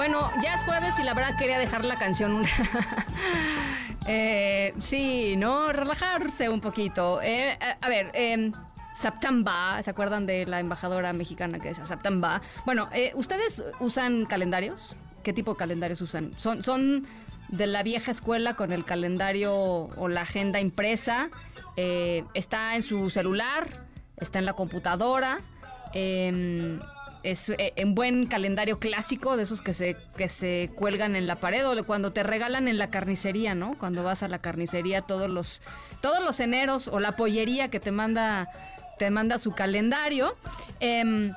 Bueno, ya es jueves y la verdad quería dejar la canción eh, sí, ¿no? Relajarse un poquito. Eh, a, ver, eh, ¿se acuerdan de la embajadora mexicana que decía September? Bueno, eh, ¿ustedes usan calendarios? ¿Qué tipo de calendarios usan? ¿Son, ¿Son de la vieja escuela con el calendario o la agenda impresa? Eh, ¿Está en su celular? ¿Está en la computadora? Eh, es eh, un buen calendario clásico de esos que se, que se cuelgan en la pared o cuando te regalan en la carnicería, ¿no? Cuando vas a la carnicería todos los, todos los eneros o la pollería que te manda, te manda su calendario. Eh,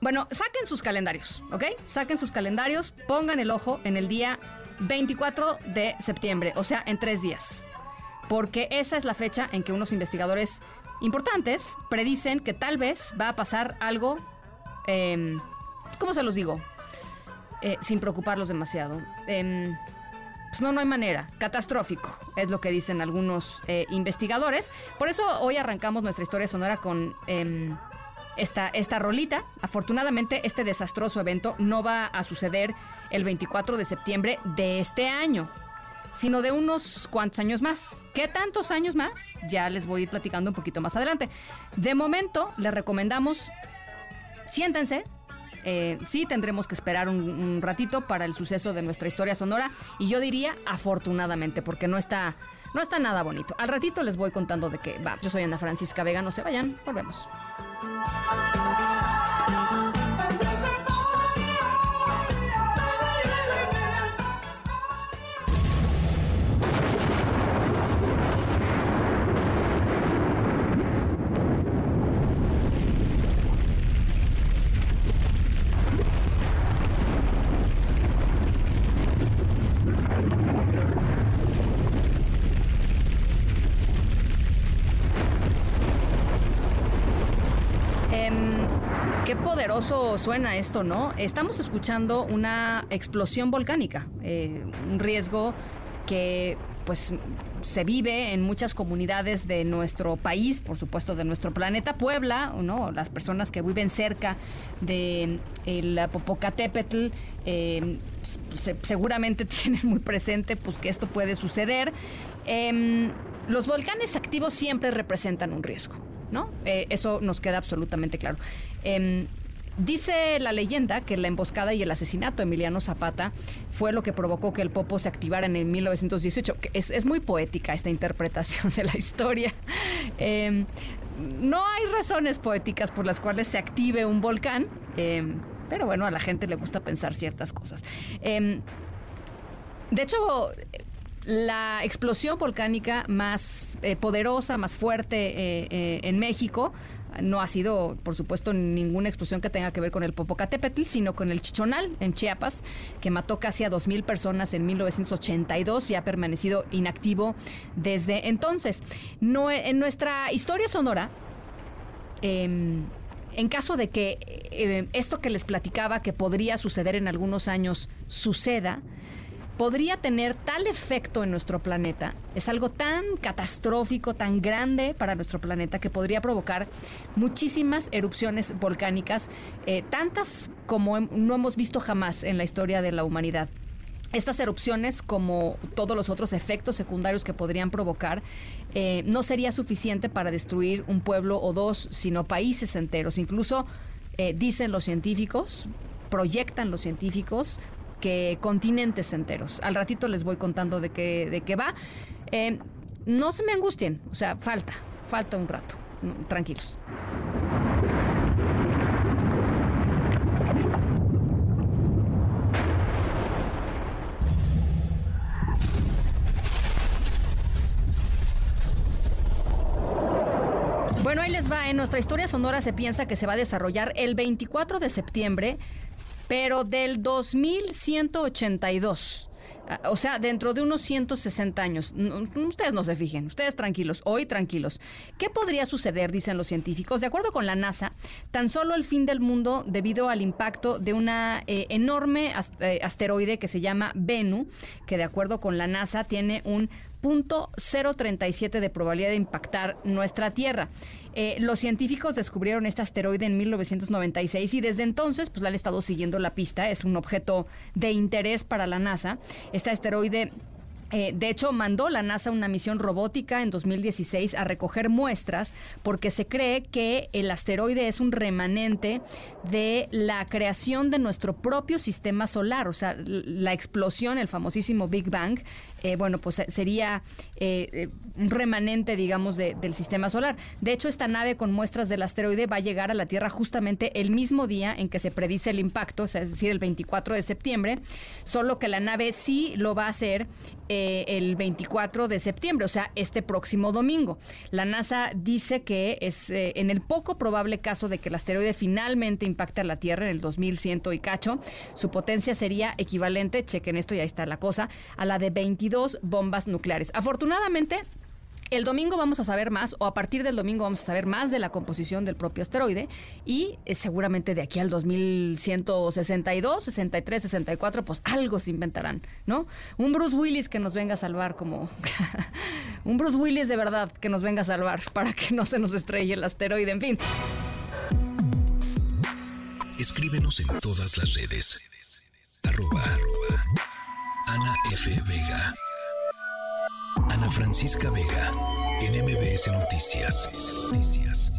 bueno, saquen sus calendarios, ¿ok? Saquen sus calendarios, pongan el ojo en el día 24 de septiembre, o sea, en tres días. Porque esa es la fecha en que unos investigadores importantes predicen que tal vez va a pasar algo eh, ¿cómo se los digo? Eh, sin preocuparlos demasiado. Eh, pues no, no hay manera. Catastrófico, es lo que dicen algunos eh, investigadores. Por eso hoy arrancamos nuestra historia sonora con em, esta, esta rolita. Afortunadamente, este desastroso evento no va a suceder el 24 de septiembre de este año sino de unos cuantos años más. ¿Qué tantos años más? Ya les voy a ir platicando un poquito más adelante. De momento, les recomendamos siéntense. Eh, sí, tendremos que esperar un, ratito para el suceso de nuestra historia sonora. Y yo diría afortunadamente, porque no está, no está nada bonito. Al ratito les voy contando de qué va. Yo soy Ana Francisca Vega, no se vayan, volvemos. Qué poderoso suena esto, ¿no? Estamos escuchando una explosión volcánica, eh, un riesgo que pues se vive en muchas comunidades de nuestro país, por supuesto de nuestro planeta Puebla, ¿no? Las personas que viven cerca de el Popocatépetl eh, se, seguramente tienen muy presente pues que esto puede suceder. Eh, los volcanes activos siempre representan un riesgo. ¿No? Eh, eso nos queda absolutamente claro. Eh, Dice la leyenda que la emboscada y el asesinato de Emiliano Zapata fue lo que provocó que el Popo se activara en el 1918. Es, es muy poética esta interpretación de la historia. Eh, no hay razones poéticas por las cuales se active un volcán, eh, pero bueno, a la gente le gusta pensar ciertas cosas. De hecho, la explosión volcánica más eh, poderosa, más fuerte eh, eh, en México no ha sido, por supuesto, ninguna explosión que tenga que ver con el Popocatépetl, sino con el Chichonal en Chiapas, que mató casi a 2.000 personas en 1982 y ha permanecido inactivo desde entonces. No, en nuestra historia sonora, eh, en caso de que esto que les platicaba que podría suceder en algunos años suceda, podría tener tal efecto en nuestro planeta, es algo tan catastrófico, tan grande para nuestro planeta que podría provocar muchísimas erupciones volcánicas, eh, tantas como no hemos visto jamás en la historia de la humanidad. Estas erupciones, como todos los otros efectos secundarios que podrían provocar, eh, no sería suficiente para destruir un pueblo o dos, sino países enteros. Incluso eh, dicen los científicos, proyectan los científicos, que continentes enteros. Al ratito les voy contando de qué, de qué va. Eh, no se me angustien, o sea, falta, falta un rato. Tranquilos. Bueno, ahí les va. En nuestra historia sonora se piensa que se va a desarrollar el 24 de septiembre pero del 2182. Ah, O sea, dentro de unos 160 años. Ustedes no se fijen, ustedes tranquilos, hoy tranquilos. ¿Qué podría suceder, dicen los científicos? De acuerdo con la NASA, tan solo el fin del mundo debido al impacto de una eh, enorme eh, asteroide que se llama Bennu, que de acuerdo con la NASA tiene un punto 037 de probabilidad de impactar nuestra Tierra. Eh, los científicos descubrieron este asteroide en 1996 y desde entonces pues le han estado siguiendo la pista. Es un objeto de interés para la NASA. Este asteroide eh, de hecho, mandó la NASA una misión robótica en 2016 a recoger muestras porque se cree que el asteroide es un remanente de la creación de nuestro propio sistema solar, o sea, la explosión, el famosísimo Big Bang, eh, bueno, pues eh, sería un remanente, digamos, de- del sistema solar. De hecho, esta nave con muestras del asteroide va a llegar a la Tierra justamente el mismo día en que se predice el impacto, es decir, el 24 de septiembre, solo que la nave sí lo va a hacer el 24 de septiembre, o sea, este próximo domingo. La NASA dice que es eh, en el poco probable caso de que el asteroide finalmente impacte a la Tierra en el 2100 y cacho, su potencia sería equivalente, chequen esto y ahí está la cosa, a la de 22 bombas nucleares. Afortunadamente, el domingo vamos a saber más, o a partir del domingo vamos a saber más de la composición del propio asteroide y eh, seguramente de aquí al 2162, 63, 64, pues algo se inventarán, ¿no? Un Bruce Willis que nos venga a salvar como... un Bruce Willis de verdad que nos venga a salvar para que no se nos estrelle el asteroide, en fin. Escríbenos en todas las redes. Arroba, arroba Ana F. Vega. Ana Francisca Vega. En MBS Noticias. Noticias.